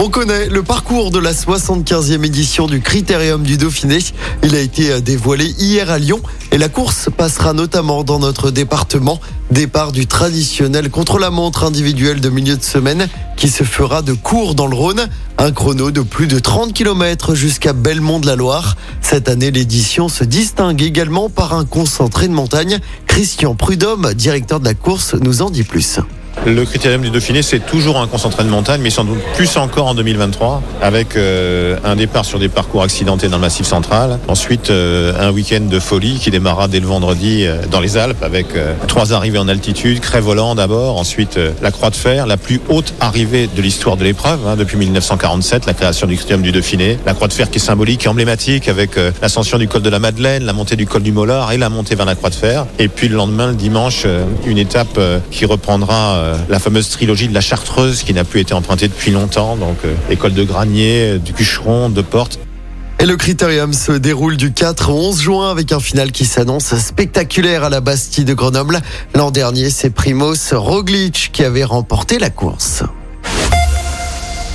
On connaît le parcours de la 75e édition du Critérium du Dauphiné. Il a été dévoilé hier à Lyon et la course passera notamment dans notre département. Départ du traditionnel contre-la-montre individuel de milieu de semaine qui se fera de cours dans le Rhône. Un chrono de plus de 30 km jusqu'à Belmont de la Loire. Cette année, l'édition se distingue également par un concentré de montagne. Christian Prudhomme, directeur de la course, nous en dit plus. Le critérium du Dauphiné, c'est toujours un concentré de montagne, mais sans doute plus encore en 2023, avec euh, un départ sur des parcours accidentés dans le Massif central. Ensuite, euh, un week-end de folie qui démarra dès le vendredi euh, dans les Alpes, avec trois arrivées en altitude, Crève-Volant d'abord, ensuite la Croix de Fer, la plus haute arrivée de l'histoire de l'épreuve, hein, depuis 1947, la création du critérium du Dauphiné. La Croix de Fer qui est symbolique et emblématique, avec l'ascension du col de la Madeleine, la montée du col du Mollard et la montée vers la Croix de Fer. Et puis le lendemain, le dimanche, une étape qui reprendra euh, la fameuse trilogie de la Chartreuse qui n'a plus été empruntée depuis longtemps. Donc euh, école de Granier, du Cucheron, de Porte. Et le critérium se déroule du 4 au 11 juin avec un final qui s'annonce spectaculaire à la Bastille de Grenoble. L'an dernier, c'est Primoz Roglic qui avait remporté la course.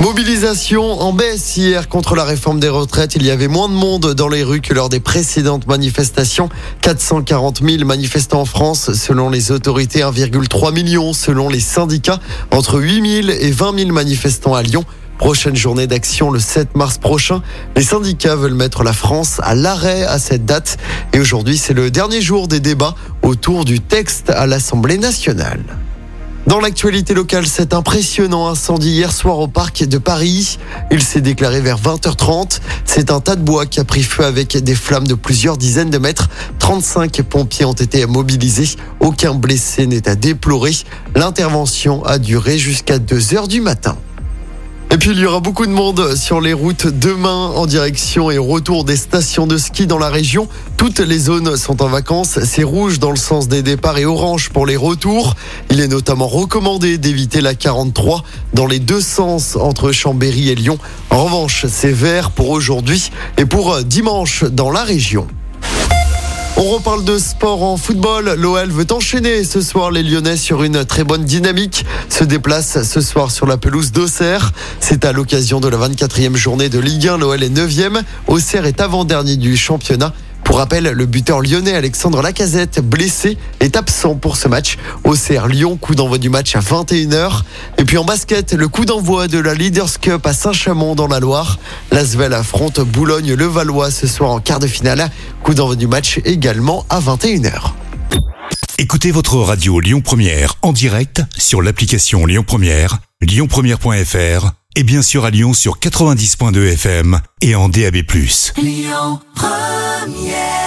Mobilisation en baisse hier contre la réforme des retraites. Il y avait moins de monde dans les rues que lors des précédentes manifestations. 440 000 manifestants en France selon les autorités, 1,3 million selon les syndicats, entre 8 000 et 20 000 manifestants à Lyon. Prochaine journée d'action le 7 mars prochain. Les syndicats veulent mettre la France à l'arrêt à cette date. Et aujourd'hui, c'est le dernier jour des débats autour du texte à l'Assemblée nationale. Dans l'actualité locale, cet impressionnant incendie hier soir au parc de Paris. Il s'est déclaré vers 20h30. C'est un tas de bois qui a pris feu avec des flammes de plusieurs dizaines de mètres. 35 pompiers ont été mobilisés. Aucun blessé n'est à déplorer. L'intervention a duré jusqu'à 2 heures du matin. Et puis il y aura beaucoup de monde sur les routes demain en direction et retour des stations de ski dans la région. Toutes les zones sont en vacances. C'est rouge dans le sens des départs et orange pour les retours. Il est notamment recommandé d'éviter la 43 dans les deux sens entre Chambéry et Lyon. En revanche, c'est vert pour aujourd'hui et pour dimanche dans la région. On reparle de sport en football. L'OL veut enchaîner ce soir les Lyonnais sur une très bonne dynamique. Se déplace ce soir sur la pelouse d'Auxerre. C'est à l'occasion de la 24e journée de Ligue 1. L'OL est 9e. Auxerre est avant-dernier du championnat. Pour rappel, le buteur lyonnais Alexandre Lacazette, blessé, est absent pour ce match. Au CR Lyon, coup d'envoi du match à 21h. Et puis en basket, le coup d'envoi de la Leaders Cup à Saint-Chamond dans la Loire. L'Asvel affronte Boulogne-le-Valois ce soir en quart de finale. Coup d'envoi du match également à 21h. Écoutez votre radio Lyon Première en direct sur l'application Lyon Première, lyonpremière.fr et bien sûr à Lyon sur 90.2 FM et en DAB+. Lyon Première